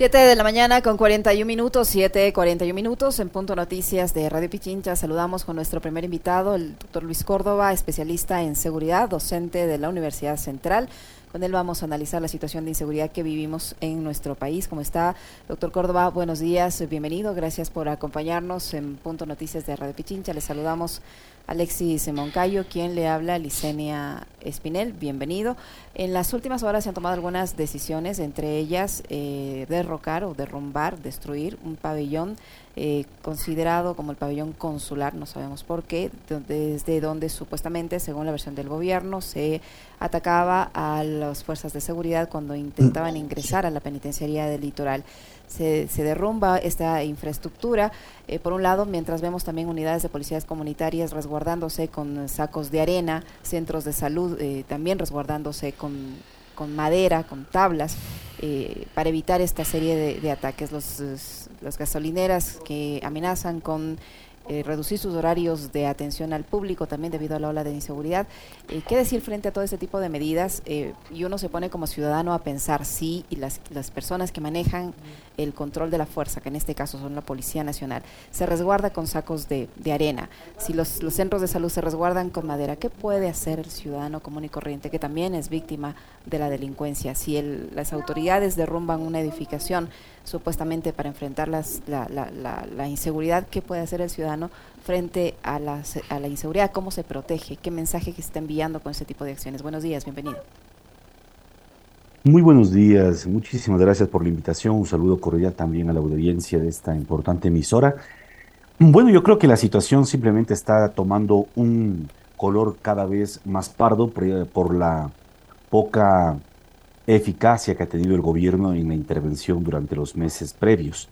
7 de la mañana con 41 minutos, 7, 41 minutos en Punto Noticias de Radio Pichincha. Saludamos con nuestro primer invitado, el doctor Luis Córdoba, especialista en seguridad, docente de la Universidad Central. Con él vamos a analizar la situación de inseguridad que vivimos en nuestro país. ¿Cómo está, doctor Córdoba? Buenos días, bienvenido. Gracias por acompañarnos en Punto Noticias de Radio Pichincha. Le saludamos Alexis Moncayo, quien le habla, Licenia Espinel, bienvenido. En las últimas horas se han tomado algunas decisiones, entre ellas eh, derrocar o derrumbar, destruir un pabellón eh, considerado como el pabellón consular, no sabemos por qué, desde donde supuestamente, según la versión del gobierno, se atacaba a las fuerzas de seguridad cuando intentaban ingresar a la penitenciaría del litoral se, derrumba esta infraestructura. Eh, por un lado, mientras vemos también unidades de policías comunitarias resguardándose con sacos de arena, centros de salud eh, también resguardándose con, con, madera, con tablas, eh, para evitar esta serie de, de ataques. Los, las gasolineras que amenazan con eh, reducir sus horarios de atención al público también debido a la ola de inseguridad. Eh, ¿Qué decir frente a todo este tipo de medidas? Eh, y uno se pone como ciudadano a pensar si y las, las personas que manejan el control de la fuerza, que en este caso son la Policía Nacional, se resguarda con sacos de, de arena, si los, centros de salud se resguardan con madera, ¿qué puede hacer el ciudadano común y corriente que también es víctima de la delincuencia? Si el, las autoridades derrumban una edificación, supuestamente para enfrentar la, inseguridad, ¿qué puede hacer el ciudadano frente a la, a la inseguridad? ¿Cómo se protege? ¿Qué mensaje que está enviando con ese tipo de acciones? Buenos días, bienvenido. Muy buenos días, muchísimas gracias por la invitación, un saludo cordial también a la audiencia de esta importante emisora. Bueno, yo creo que la situación simplemente está tomando un color cada vez más pardo por, la poca eficacia que ha tenido el gobierno en la intervención durante los meses previos.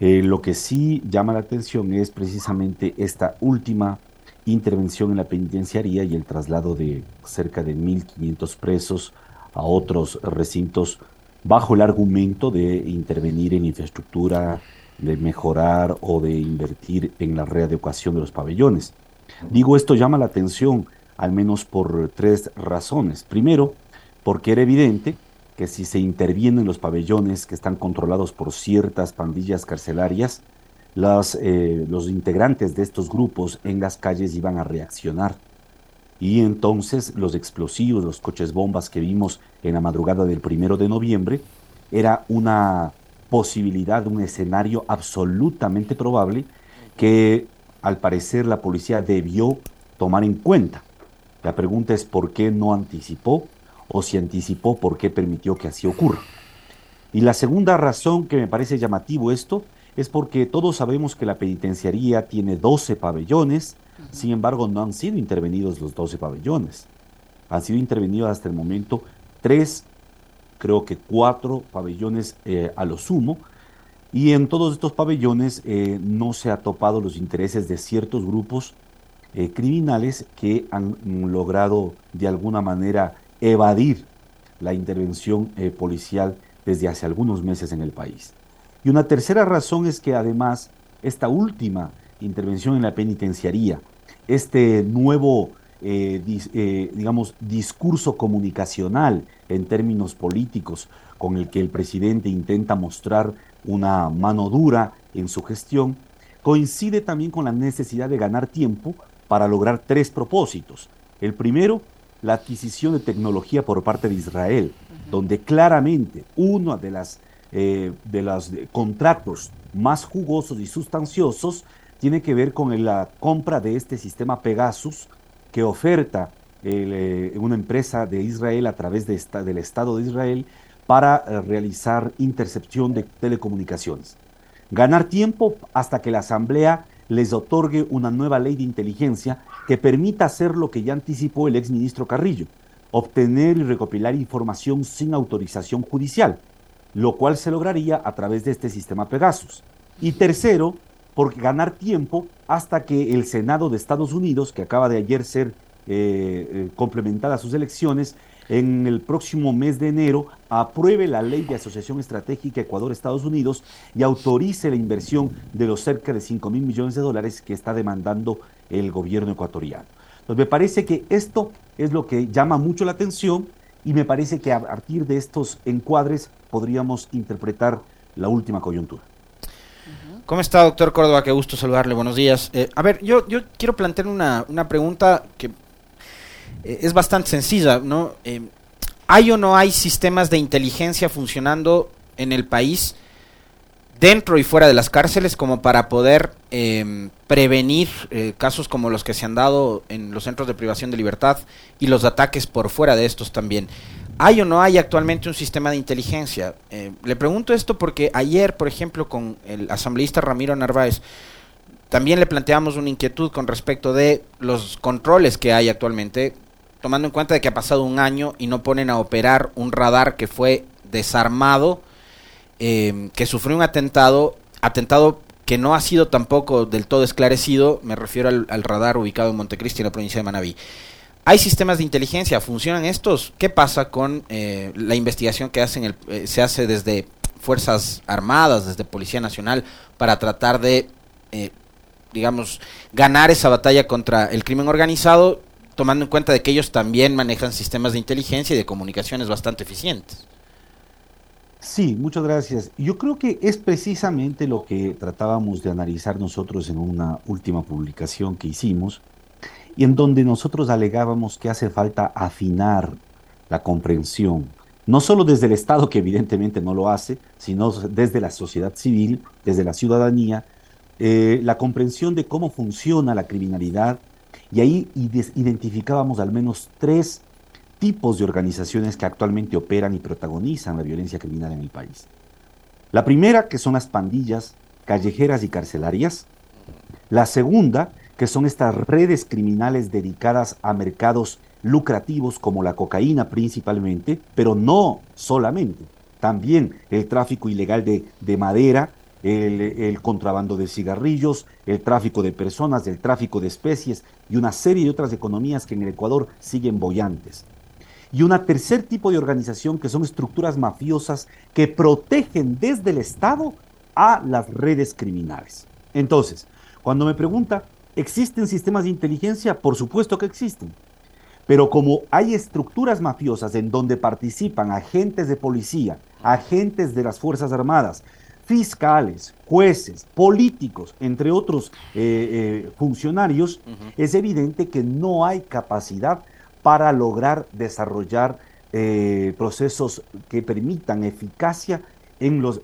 Eh, lo que sí llama la atención es precisamente esta última intervención en la penitenciaría y el traslado de cerca de 1.500 presos a otros recintos bajo el argumento de intervenir en infraestructura, de mejorar o de invertir en la readecuación de los pabellones. Digo, esto llama la atención al menos por tres razones. Primero, porque era evidente que si se interviene en los pabellones que están controlados por ciertas pandillas carcelarias, eh, los integrantes de estos grupos en las calles iban a reaccionar. Y entonces los explosivos, los coches bombas que vimos en la madrugada del primero de noviembre, era una posibilidad, un escenario absolutamente probable que al parecer la policía debió tomar en cuenta. La pregunta es por qué no anticipó o si anticipó por qué permitió que así ocurra. Y la segunda razón que me parece llamativo esto es porque todos sabemos que la penitenciaría tiene 12 pabellones, sin embargo no han sido intervenidos los 12 pabellones. Han sido intervenidos hasta el momento tres, creo que cuatro pabellones eh, a lo sumo, y en todos estos pabellones eh, no se ha topado los intereses de ciertos grupos eh, criminales que han logrado de alguna manera evadir la intervención policial desde hace algunos meses en el país. Y una tercera razón es que además esta última intervención en la penitenciaría, este nuevo, eh, eh, digamos, discurso comunicacional en términos políticos con el que el presidente intenta mostrar una mano dura en su gestión, coincide también con la necesidad de ganar tiempo para lograr tres propósitos. El primero, la adquisición de tecnología por parte de Israel, donde claramente uno de los eh, de los contratos más jugosos y sustanciosos tiene que ver con la compra de este sistema Pegasus que oferta eh, una empresa de Israel a través del Estado de Israel para eh, realizar intercepción de telecomunicaciones. Ganar tiempo hasta que la Asamblea les otorgue una nueva ley de inteligencia que permita hacer lo que ya anticipó el exministro Carrillo, obtener y recopilar información sin autorización judicial, lo cual se lograría a través de este sistema Pegasus. Y tercero, por ganar tiempo hasta que el Senado de Estados Unidos, que acaba de ayer ser eh, eh, complementada sus elecciones, en el próximo mes de enero apruebe la ley de asociación estratégica Ecuador-Estados Unidos y autorice la inversión de los cerca de 5 mil millones de dólares que está demandando el gobierno ecuatoriano. Entonces me parece que esto es lo que llama mucho la atención y me parece que a partir de estos encuadres podríamos interpretar la última coyuntura. ¿Cómo está, doctor Córdoba? Qué gusto saludarle. Buenos días. Eh, a ver, yo, yo quiero plantear una, una pregunta que eh, es bastante sencilla, ¿no? Eh, ¿Hay o no hay sistemas de inteligencia funcionando en el país dentro y fuera de las cárceles como para poder prevenir casos como los que se han dado en los centros de privación de libertad y los ataques por fuera de estos también? ¿Hay o no hay actualmente un sistema de inteligencia? Eh, le pregunto esto porque ayer, por ejemplo, con el asambleísta Ramiro Narváez, también le planteamos una inquietud con respecto de los controles que hay actualmente, tomando en cuenta de que ha pasado un año y no ponen a operar un radar que fue desarmado, eh, que sufrió un atentado, atentado que no ha sido tampoco del todo esclarecido, me refiero al, radar ubicado en Montecristi, en la provincia de Manabí. Hay sistemas de inteligencia, ¿funcionan estos? ¿Qué pasa con eh, la investigación que hacen eh, se hace desde Fuerzas Armadas, desde Policía Nacional, para tratar de, eh, digamos, ganar esa batalla contra el crimen organizado, tomando en cuenta de que ellos también manejan sistemas de inteligencia y de comunicaciones bastante eficientes? Sí, muchas gracias. Yo creo que es precisamente lo que tratábamos de analizar nosotros en una última publicación que hicimos, y en donde nosotros alegábamos que hace falta afinar la comprensión, no solo desde el Estado, que evidentemente no lo hace, sino desde la sociedad civil, desde la ciudadanía, eh, la comprensión de cómo funciona la criminalidad, y ahí identificábamos al menos tres tipos de organizaciones que actualmente operan y protagonizan la violencia criminal en el país. La primera, que son las pandillas callejeras y carcelarias. La segunda, que son estas redes criminales dedicadas a mercados lucrativos como la cocaína principalmente, pero no solamente, también el tráfico ilegal de, madera, el, el, contrabando de cigarrillos, el tráfico de personas, el tráfico de especies y una serie de otras economías que en el Ecuador siguen bollantes. Y un tercer tipo de organización que son estructuras mafiosas que protegen desde el Estado a las redes criminales. Entonces, cuando me pregunta ¿Existen sistemas de inteligencia? Por supuesto que existen. Pero como hay estructuras mafiosas en donde participan agentes de policía, agentes de las Fuerzas Armadas, fiscales, jueces, políticos, entre otros eh, eh, funcionarios, es evidente que no hay capacidad para lograr desarrollar eh, procesos que permitan eficacia en los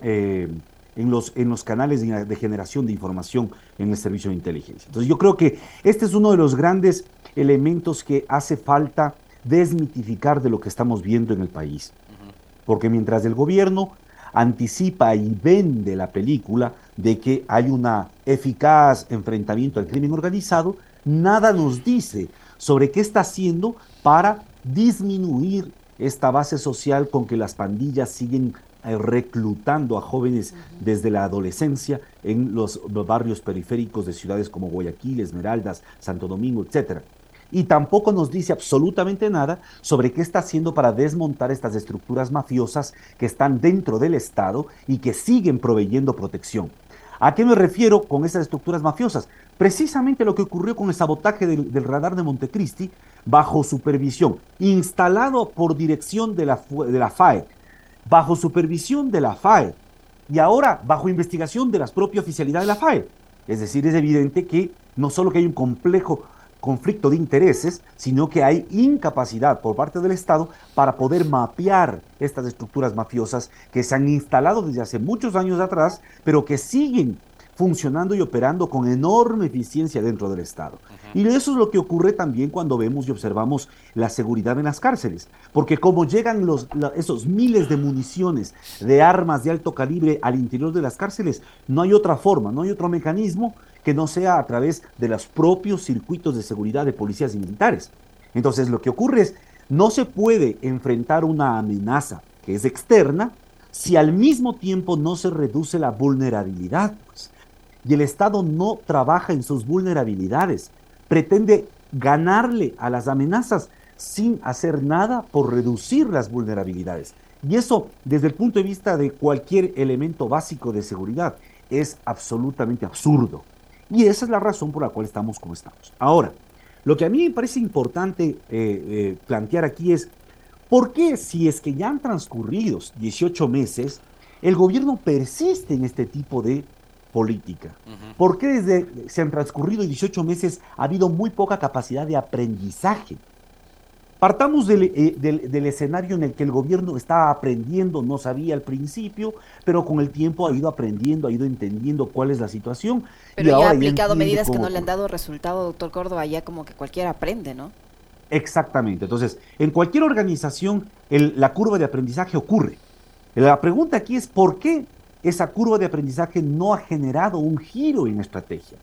en los, en los canales de, generación de información en el servicio de inteligencia. Entonces yo creo que este es uno de los grandes elementos que hace falta desmitificar de lo que estamos viendo en el país. Porque mientras el gobierno anticipa y vende la película de que hay un eficaz enfrentamiento al crimen organizado, nada nos dice sobre qué está haciendo para disminuir esta base social con que las pandillas siguen eh, reclutando a jóvenes desde la adolescencia en los barrios periféricos de ciudades como Guayaquil, Esmeraldas, Santo Domingo, etc. Y tampoco nos dice absolutamente nada sobre qué está haciendo para desmontar estas estructuras mafiosas que están dentro del Estado y que siguen proveyendo protección. ¿A qué me refiero con esas estructuras mafiosas? Precisamente lo que ocurrió con el sabotaje del, radar de Montecristi bajo supervisión, instalado por dirección de la, de la FAE, bajo supervisión de la FAE y ahora bajo investigación de la propia oficialidad de la FAE. Es decir, es evidente que no solo que hay un complejo conflicto de intereses, sino que hay incapacidad por parte del Estado para poder mapear estas estructuras mafiosas que se han instalado desde hace muchos años atrás, pero que siguen funcionando y operando con enorme eficiencia dentro del Estado. Y eso es lo que ocurre también cuando vemos y observamos la seguridad en las cárceles, porque como llegan los, esos miles de municiones, de armas de alto calibre al interior de las cárceles, no hay otra forma, no hay otro mecanismo que no sea a través de los propios circuitos de seguridad de policías y militares. Entonces lo que ocurre es, no se puede enfrentar una amenaza que es externa si al mismo tiempo no se reduce la vulnerabilidad. Pues y el Estado no trabaja en sus vulnerabilidades. Pretende ganarle a las amenazas sin hacer nada por reducir las vulnerabilidades. Y eso, desde el punto de vista de cualquier elemento básico de seguridad, es absolutamente absurdo. Y esa es la razón por la cual estamos como estamos. Ahora, lo que a mí me parece importante eh, eh, plantear aquí es, ¿por qué si es que ya han transcurrido 18 meses, el gobierno persiste en este tipo de política. ¿Por qué desde se han transcurrido 18 meses ha habido muy poca capacidad de aprendizaje? Partamos eh, del, escenario en el que el gobierno estaba aprendiendo, no sabía al principio, pero con el tiempo ha ido aprendiendo, ha ido entendiendo cuál es la situación. Pero ya ha aplicado medidas que no le han dado resultado, doctor Córdoba, ya como que cualquiera aprende, ¿no? Exactamente. Entonces, en cualquier organización la curva de aprendizaje ocurre. La pregunta aquí es por qué esa curva de aprendizaje no ha generado un giro en estrategia.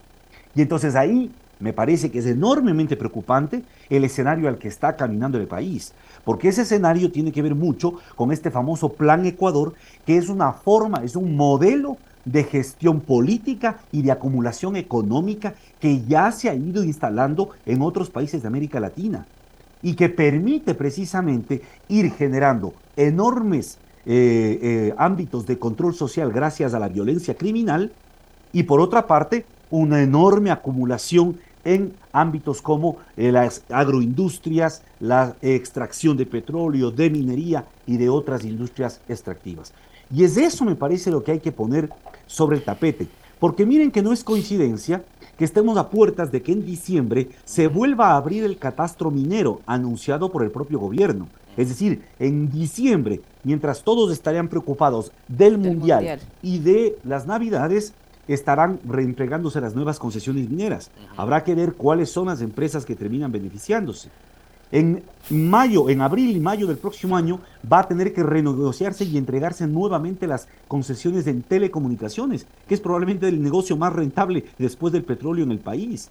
Y entonces ahí me parece que es enormemente preocupante el escenario al que está caminando el país, porque ese escenario tiene que ver mucho con este famoso Plan Ecuador, que es una forma, es un modelo de gestión política y de acumulación económica que ya se ha ido instalando en otros países de América Latina y que permite precisamente ir generando enormes eh, eh, ámbitos de control social gracias a la violencia criminal y por otra parte una enorme acumulación en ámbitos como eh, las agroindustrias, la extracción de petróleo, de minería y de otras industrias extractivas. Y es eso, me parece, lo que hay que poner sobre el tapete. Porque miren que no es coincidencia que estemos a puertas de que en diciembre se vuelva a abrir el catastro minero anunciado por el propio gobierno. Es decir, en diciembre, mientras todos estarían preocupados del, mundial, y de las navidades, estarán reentregándose las nuevas concesiones mineras. Habrá que ver cuáles son las empresas que terminan beneficiándose. En mayo, en abril y mayo del próximo año va a tener que renegociarse y entregarse nuevamente las concesiones en telecomunicaciones, que es probablemente el negocio más rentable después del petróleo en el país.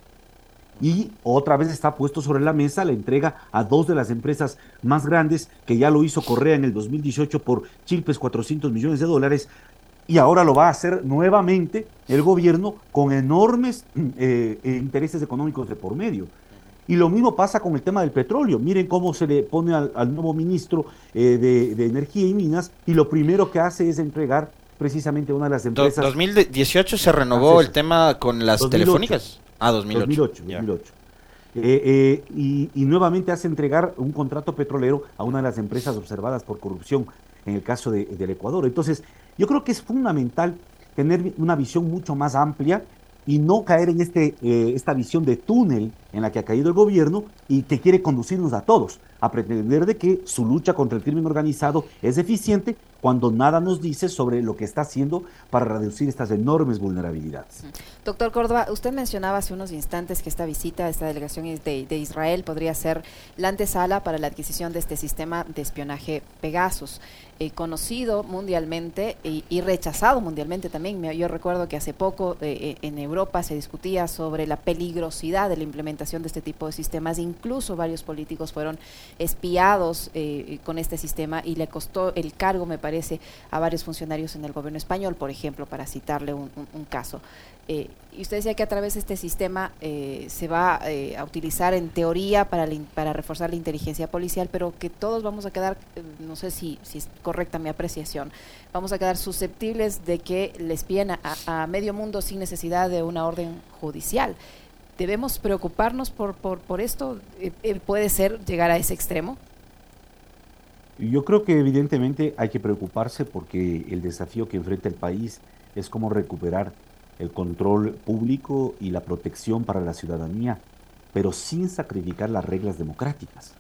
Y otra vez está puesto sobre la mesa la entrega a dos de las empresas más grandes, que ya lo hizo Correa en el 2018 por chilpes 400 millones de dólares, y ahora lo va a hacer nuevamente el gobierno con enormes eh, eh, intereses económicos de por medio. Y lo mismo pasa con el tema del petróleo. Miren cómo se le pone al, nuevo ministro eh, de, Energía y Minas y lo primero que hace es entregar precisamente una de las empresas. 2018 se renovó el tema con las telefónicas. Ah, 2008. 2008, y, nuevamente hace entregar un contrato petrolero a una de las empresas observadas por corrupción en el caso del Ecuador. Entonces, yo creo que es fundamental tener una visión mucho más amplia y no caer en este, eh, esta visión de túnel en la que ha caído el gobierno y que quiere conducirnos a todos a pretender de que su lucha contra el crimen organizado es eficiente cuando nada nos dice sobre lo que está haciendo para reducir estas enormes vulnerabilidades. Doctor Córdoba, usted mencionaba hace unos instantes que esta visita, esta delegación de, Israel podría ser la antesala para la adquisición de este sistema de espionaje Pegasus, eh, conocido mundialmente y, rechazado mundialmente también. Yo recuerdo que hace poco eh, eh, en Europa se discutía sobre la peligrosidad de la implementación de este tipo de sistemas, incluso varios políticos fueron espiados con este sistema y le costó el cargo, me parece, parece, a varios funcionarios en el gobierno español, por ejemplo, para citarle un, caso. Eh, y usted decía que a través de este sistema eh, se va eh, a utilizar en teoría para, reforzar la inteligencia policial, pero que todos vamos a quedar, no sé si, si es correcta mi apreciación, vamos a quedar susceptibles de que le espíen a, a medio mundo sin necesidad de una orden judicial. ¿Debemos preocuparnos por, por, por esto? ¿Puede ser llegar a ese extremo? Yo creo que evidentemente hay que preocuparse porque el desafío que enfrenta el país es cómo recuperar el control público y la protección para la ciudadanía, pero sin sacrificar las reglas democráticas.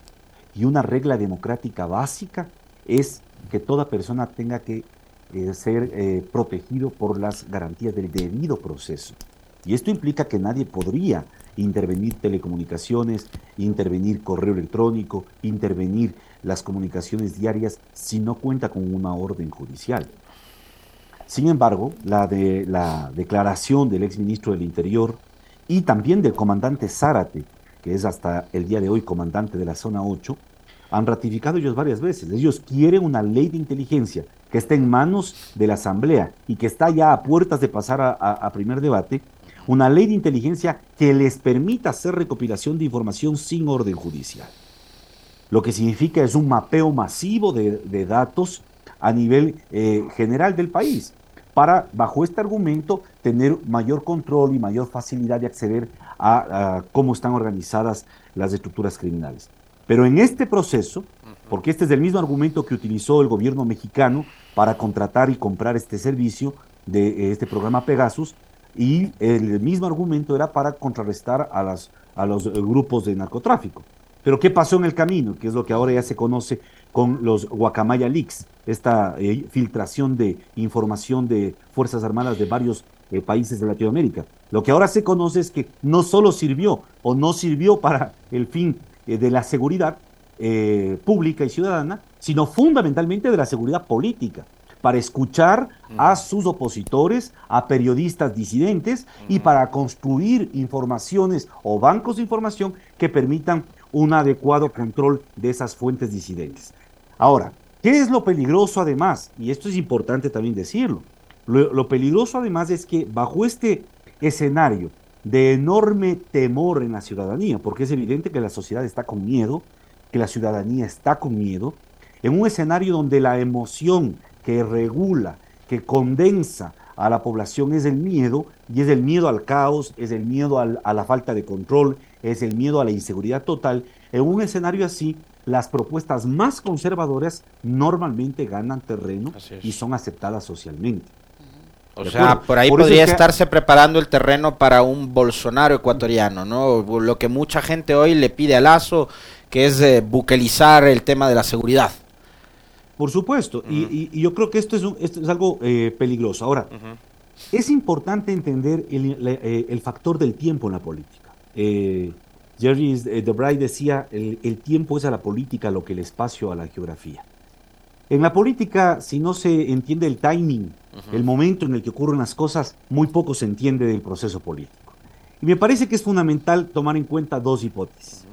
Y una regla democrática básica es que toda persona tenga que eh, ser eh, protegido por las garantías del debido proceso. Y esto implica que nadie podría intervenir telecomunicaciones, intervenir correo electrónico, intervenir las comunicaciones diarias si no cuenta con una orden judicial. Sin embargo, la, de, la declaración del exministro del Interior y también del comandante Zárate, que es hasta el día de hoy comandante de la zona 8, han ratificado ellos varias veces. Ellos quieren una ley de inteligencia que esté en manos de la Asamblea y que está ya a puertas de pasar a primer debate, una ley de inteligencia que les permita hacer recopilación de información sin orden judicial. Lo que significa es un mapeo masivo de, datos a nivel eh, general del país para, bajo este argumento, tener mayor control y mayor facilidad de acceder a, cómo están organizadas las estructuras criminales. Pero en este proceso, porque este es el mismo argumento que utilizó el gobierno mexicano para contratar y comprar este servicio de eh, este programa Pegasus, y el mismo argumento era para contrarrestar a, las, a los grupos de narcotráfico. Pero ¿qué pasó en el camino? Que es lo que ahora ya se conoce con los Guacamaya Leaks, esta eh, filtración de información de Fuerzas Armadas de varios eh, países de Latinoamérica. Lo que ahora se conoce es que no solo sirvió o no sirvió para el fin eh, de la seguridad pública y ciudadana, sino fundamentalmente de la seguridad política para escuchar a sus opositores, a periodistas disidentes y para construir informaciones o bancos de información que permitan un adecuado control de esas fuentes disidentes. Ahora, ¿qué es lo peligroso además? Y esto es importante también decirlo. Lo, peligroso además es que bajo este escenario de enorme temor en la ciudadanía, porque es evidente que la sociedad está con miedo, que la ciudadanía está con miedo, en un escenario donde la emoción que regula, que condensa a la población es el miedo, y es el miedo al caos, es el miedo a la falta de control, es el miedo a la inseguridad total. En un escenario así, las propuestas más conservadoras normalmente ganan terreno y son aceptadas socialmente. O sea, por ahí podría estarse preparando el terreno para un Bolsonaro ecuatoriano, ¿no? Lo que mucha gente hoy le pide a Lazo, que es eh, buquelizar el tema de la seguridad. Por supuesto, y, yo creo que esto es, esto es algo eh, peligroso. Ahora, es importante entender el, eh, el, factor del tiempo en la política. Eh, Jerry Debray decía, el, el, tiempo es a la política lo que el espacio a la geografía. En la política, si no se entiende el timing, el momento en el que ocurren las cosas, muy poco se entiende del proceso político. Y me parece que es fundamental tomar en cuenta dos hipótesis.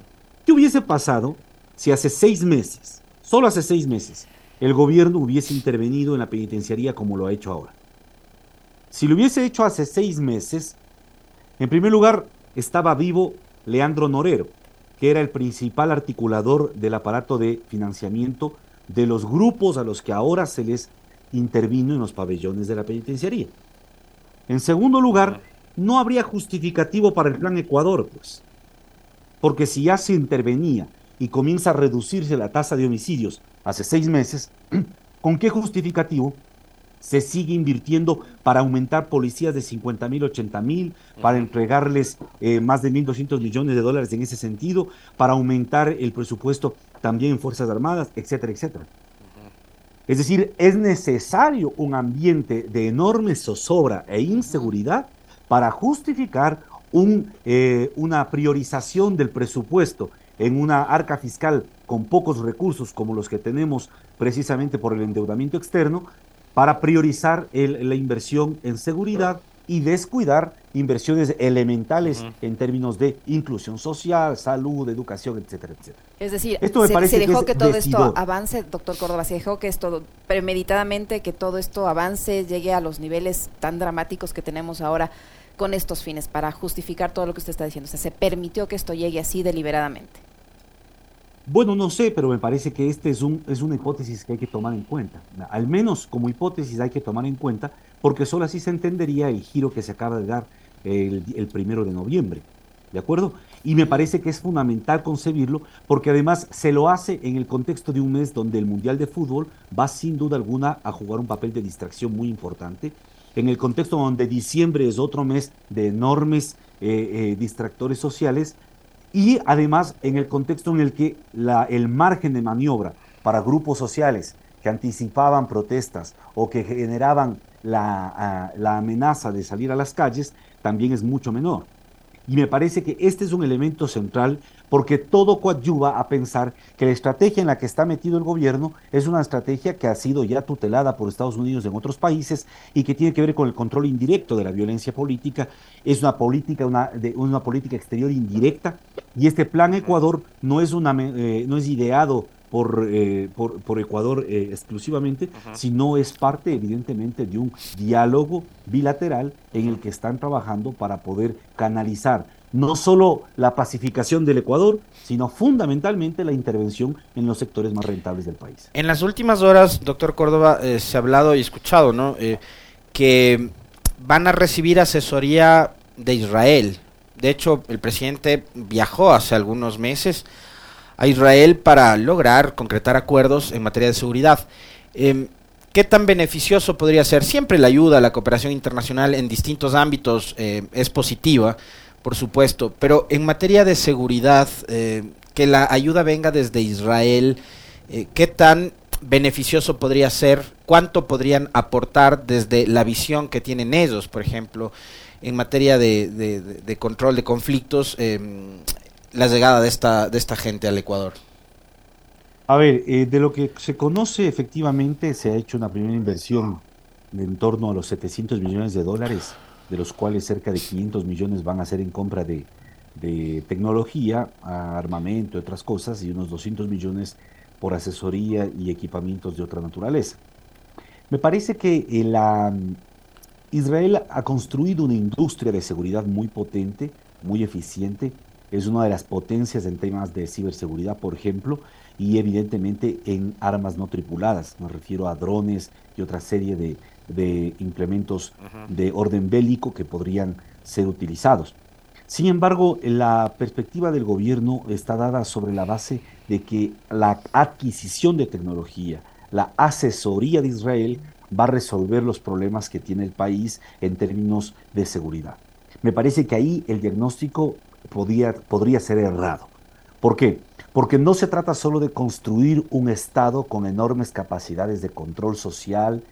¿Qué hubiese pasado si hace seis meses, solo hace seis meses, el gobierno hubiese intervenido en la penitenciaría como lo ha hecho ahora. Si lo hubiese hecho hace seis meses, en primer lugar estaba vivo Leandro Norero, que era el principal articulador del aparato de financiamiento de los grupos a los que ahora se les intervino en los pabellones de la penitenciaría. En segundo lugar, no habría justificativo para el plan Ecuador, pues, porque si ya se intervenía y comienza a reducirse la tasa de homicidios hace seis meses, ¿con qué justificativo se sigue invirtiendo para aumentar policías de 50 mil, 80 mil, para entregarles eh, más de 1.200 millones de dólares en ese sentido, para aumentar el presupuesto también en Fuerzas Armadas, etcétera, etcétera? Es decir, es necesario un ambiente de enorme zozobra e inseguridad para justificar un, eh, una priorización del presupuesto en una arca fiscal con pocos recursos como los que tenemos precisamente por el endeudamiento externo, para priorizar la inversión en seguridad y descuidar inversiones elementales en términos de inclusión social, salud, educación, etcétera, etcétera. Es decir, Esto me se, parece dejó que, todo esto avance, doctor Córdoba, se dejó que esto premeditadamente, que todo esto avance, llegue a los niveles tan dramáticos que tenemos ahora con estos fines, para justificar todo lo que usted está diciendo. O sea, se permitió que esto llegue así deliberadamente. Bueno, no sé, pero me parece que este es, un, es una hipótesis que hay que tomar en cuenta. Al menos como hipótesis hay que tomar en cuenta, porque solo así se entendería el giro que se acaba de dar el, el primero de noviembre. ¿De acuerdo? Y me parece que es fundamental concebirlo porque además se lo hace en el contexto de un mes donde el Mundial de Fútbol va sin duda alguna a jugar un papel de distracción muy importante, en el contexto donde diciembre es otro mes de enormes eh, eh, distractores sociales y además en el contexto en el que la, el margen de maniobra para grupos sociales que anticipaban protestas o que generaban la, ah, la amenaza de salir a las calles también es mucho menor. Y me parece que este es un elemento central porque todo coadyuva a pensar que la estrategia en la que está metido el gobierno es una estrategia que ha sido ya tutelada por Estados Unidos en otros países y que tiene que ver con el control indirecto de la violencia política. Es una política, una, de, una política exterior indirecta y este plan Ecuador no es, una, eh, no es ideado por, eh, por, por, Ecuador eh, exclusivamente, sino es parte evidentemente de un diálogo bilateral en el que están trabajando para poder canalizar no solo la pacificación del Ecuador, sino fundamentalmente la intervención en los sectores más rentables del país. En las últimas horas, doctor Córdoba, eh, se ha hablado y escuchado, ¿no? Eh, que van a recibir asesoría de Israel. De hecho, el presidente viajó hace algunos meses a Israel para lograr concretar acuerdos en materia de seguridad. Em, ¿Qué tan beneficioso podría ser? Siempre la ayuda, la cooperación internacional en distintos ámbitos eh, es positiva, por supuesto, pero en materia de seguridad, eh, que la ayuda venga desde Israel, eh, ¿qué tan beneficioso podría ser? ¿Cuánto podrían aportar desde la visión que tienen ellos, por ejemplo, en materia de, control de conflictos, em, la llegada de esta, de esta gente al Ecuador? A ver, eh, de lo que se conoce efectivamente se ha hecho una primera inversión de en torno a los 700 millones de dólares, de los cuales cerca de 500 millones van a ser en compra de, tecnología, armamento, y otras cosas, y unos 200 millones por asesoría y equipamientos de otra naturaleza. Me parece que eh, la, Israel ha construido una industria de seguridad muy potente, muy eficiente, es una de las potencias en temas de ciberseguridad, por ejemplo, y evidentemente en armas no tripuladas. Me refiero a drones y otra serie de, implementos de orden bélico que podrían ser utilizados. Sin embargo, la perspectiva del gobierno está dada sobre la base de que la adquisición de tecnología, la asesoría de Israel va a resolver los problemas que tiene el país en términos de seguridad. Me parece que ahí el diagnóstico podría, podría ser errado. ¿Por qué? Porque no se trata solo de construir un Estado con enormes capacidades de control social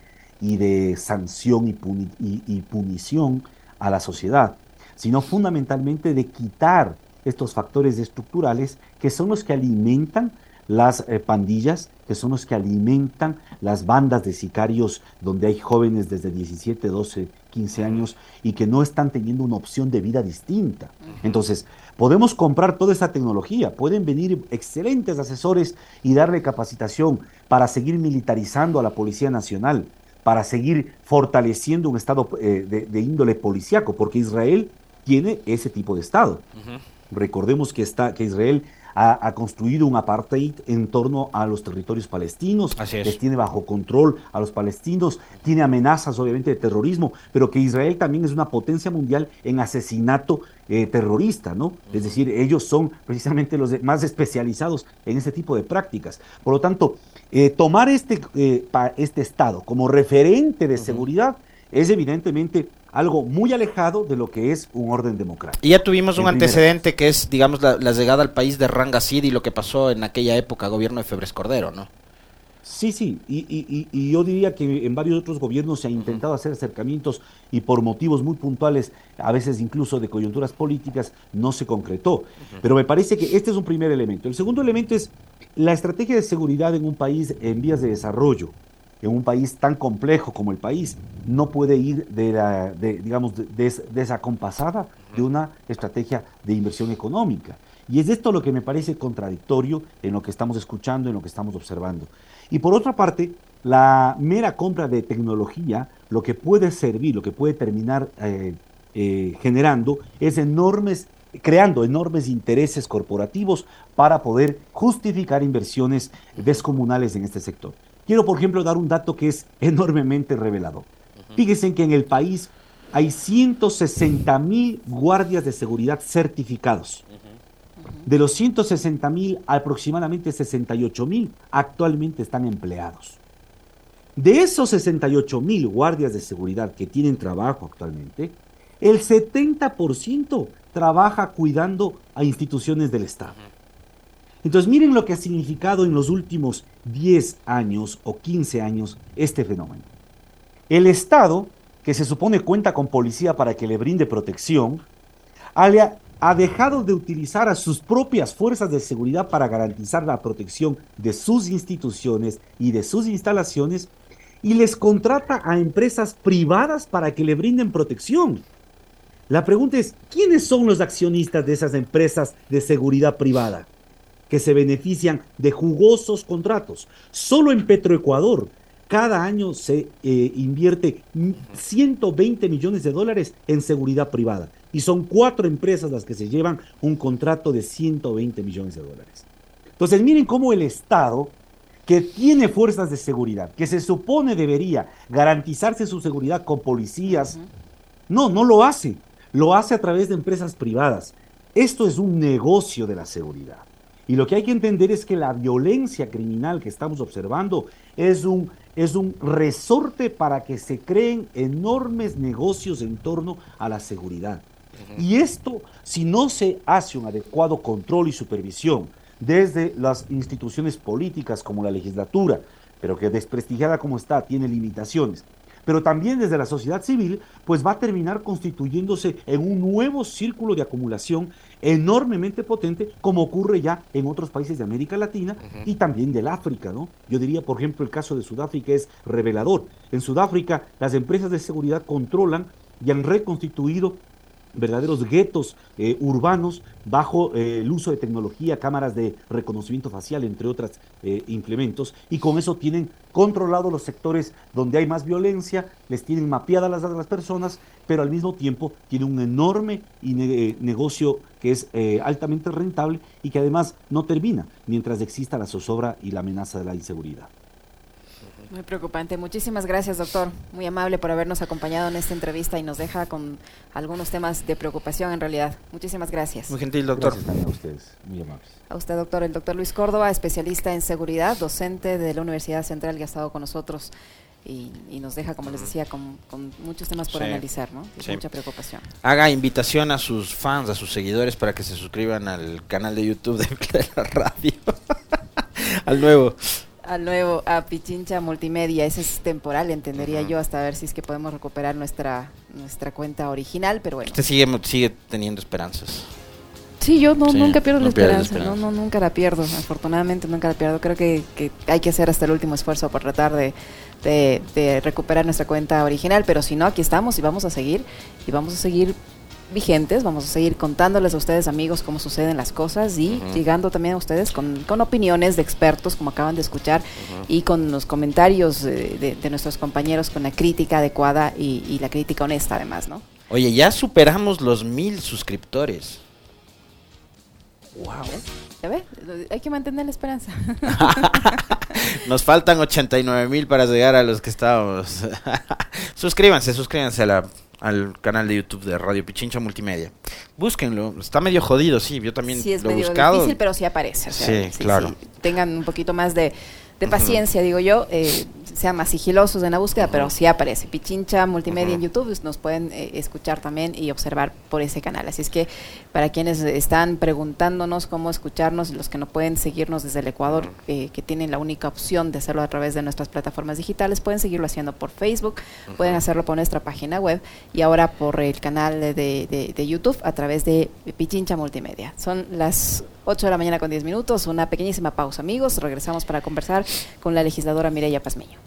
y de sanción y, punición a la sociedad, sino fundamentalmente de quitar estos factores estructurales que son los que alimentan las eh, pandillas, que son los que alimentan las bandas de sicarios donde hay jóvenes desde 17, 12, 15 años y que no están teniendo una opción de vida distinta. Entonces, podemos comprar toda esa tecnología, pueden venir excelentes asesores y darle capacitación para seguir militarizando a la Policía Nacional, para seguir fortaleciendo un Estado eh, de, índole policíaco, porque Israel tiene ese tipo de Estado. Recordemos que, está, que Israel ha, construido un apartheid en torno a los territorios palestinos, les tiene bajo control a los palestinos, tiene amenazas obviamente de terrorismo, pero que Israel también es una potencia mundial en asesinato eh, terrorista, ¿no? Es decir, ellos son precisamente los más especializados en este tipo de prácticas. Por lo tanto, eh, tomar este, eh, este Estado como referente de seguridad es evidentemente algo muy alejado de lo que es un orden democrático. Y ya tuvimos un antecedente que es, digamos, la, llegada al país de Rangasid y lo que pasó en aquella época, gobierno de Febres Cordero, ¿no? Sí, sí, y, yo diría que en varios otros gobiernos se ha intentado hacer acercamientos y por motivos muy puntuales, a veces incluso de coyunturas políticas, no se concretó. Pero me parece que este es un primer elemento. El segundo elemento es la estrategia de seguridad en un país en vías de desarrollo en un país tan complejo como el país no puede ir de, la, de digamos, desacompasada de una estrategia de inversión económica. Y es esto lo que me parece contradictorio en lo que estamos escuchando, en lo que estamos observando. Y por otra parte, la mera compra de tecnología, lo que puede servir, lo que puede terminar eh, eh, generando, es enormes, creando enormes intereses corporativos para poder justificar inversiones descomunales en este sector. Quiero, por ejemplo, dar un dato que es enormemente revelador. Fíjense que en el país hay 160 mil guardias de seguridad certificados. De los 160 mil, aproximadamente 68 mil actualmente están empleados. De esos 68 mil guardias de seguridad que tienen trabajo actualmente, el 70% trabaja cuidando a instituciones del Estado. Entonces miren lo que ha significado en los últimos 10 años o 15 años este fenómeno. El Estado, que se supone cuenta con policía para que le brinde protección, ha dejado de utilizar a sus propias fuerzas de seguridad para garantizar la protección de sus instituciones y de sus instalaciones y les contrata a empresas privadas para que le brinden protección. La pregunta es, ¿quiénes son los accionistas de esas empresas de seguridad privada? Que se benefician de jugosos contratos. Solo en Petroecuador cada año se eh, invierte 120 millones de dólares en seguridad privada y son cuatro empresas las que se llevan un contrato de 120 millones de dólares. Entonces miren cómo el Estado, que tiene fuerzas de seguridad, que se supone debería garantizarse su seguridad con policías, no, no lo hace, lo hace a través de empresas privadas. Esto es un negocio de la seguridad. Y lo que hay que entender es que la violencia criminal que estamos observando es un, es un resorte para que se creen enormes negocios en torno a la seguridad. Y esto, si no se hace un adecuado control y supervisión desde las instituciones políticas como la legislatura, pero que desprestigiada como está, tiene limitaciones, pero también desde la sociedad civil, pues va a terminar constituyéndose en un nuevo círculo de acumulación enormemente potente, como ocurre ya en otros países de América Latina y también del África, ¿no? Yo diría, por ejemplo, el caso de Sudáfrica es revelador. En Sudáfrica, las empresas de seguridad controlan y han reconstituido verdaderos guetos eh, urbanos bajo eh, el uso de tecnología, cámaras de reconocimiento facial, entre otros eh, implementos, y con eso tienen controlados los sectores donde hay más violencia, les tienen mapeadas las, las personas, pero al mismo tiempo tienen un enorme negocio que es altamente rentable y que además no termina mientras exista la zozobra y la amenaza de la inseguridad. Muy preocupante. Muchísimas gracias, doctor. Muy amable por habernos acompañado en esta entrevista y nos deja con algunos temas de preocupación en realidad. Muchísimas gracias. Muy gentil, doctor. Gracias a ustedes. Muy amables. A usted, doctor. El doctor Luis Córdoba, especialista en seguridad, docente de la Universidad Central que ha estado con nosotros y, nos deja, como les decía, con, muchos temas por analizar, ¿no? Mucha preocupación. Haga invitación a sus fans, a sus seguidores para que se suscriban al canal de YouTube de la radio. al nuevo al nuevo, a Pichincha Multimedia. Ese es temporal, entendería yo, hasta ver si es que podemos recuperar nuestra nuestra cuenta original, pero bueno. Usted sigue, sigue teniendo esperanzas. Sí, yo no, nunca pierdo la esperanza, no, no, nunca la pierdo, afortunadamente nunca la pierdo. Creo que, que hay que hacer hasta el último esfuerzo por tratar de, de, de recuperar nuestra cuenta original, pero si no, aquí estamos y vamos a seguir, y vamos a seguir vigentes. Vamos a seguir contándoles a ustedes, amigos, cómo suceden las cosas y llegando también a ustedes con, con, opiniones de expertos, como acaban de escuchar, y con los comentarios de, nuestros compañeros, con la crítica adecuada y, la crítica honesta, además, ¿no? Oye, ya superamos los mil suscriptores. ¡Wow! ¿Ya ve? Hay que mantener la esperanza. Nos faltan 89 mil para llegar a los que estábamos. suscríbanse, suscríbanse a la al canal de YouTube de Radio Pichincha Multimedia. Búsquenlo, está medio jodido, sí, yo también sí, es lo he buscado. difícil, pero sí aparece. sí, claro. tengan un poquito más de, de paciencia, digo yo, eh, sean más sigilosos en la búsqueda, pero sí aparece. Pichincha Multimedia en YouTube, pues, nos pueden eh, escuchar también y observar por ese canal. Así es que para quienes están preguntándonos cómo escucharnos, los que no pueden seguirnos desde el Ecuador, eh, que tienen la única opción de hacerlo a través de nuestras plataformas digitales, pueden seguirlo haciendo por Facebook, pueden hacerlo por nuestra página web y ahora por el canal de, de, de YouTube a través de Pichincha Multimedia. Son las 8 de la mañana con 10 minutos, una pequeñísima pausa, amigos. Regresamos para conversar con la legisladora Mireya Pazmiño.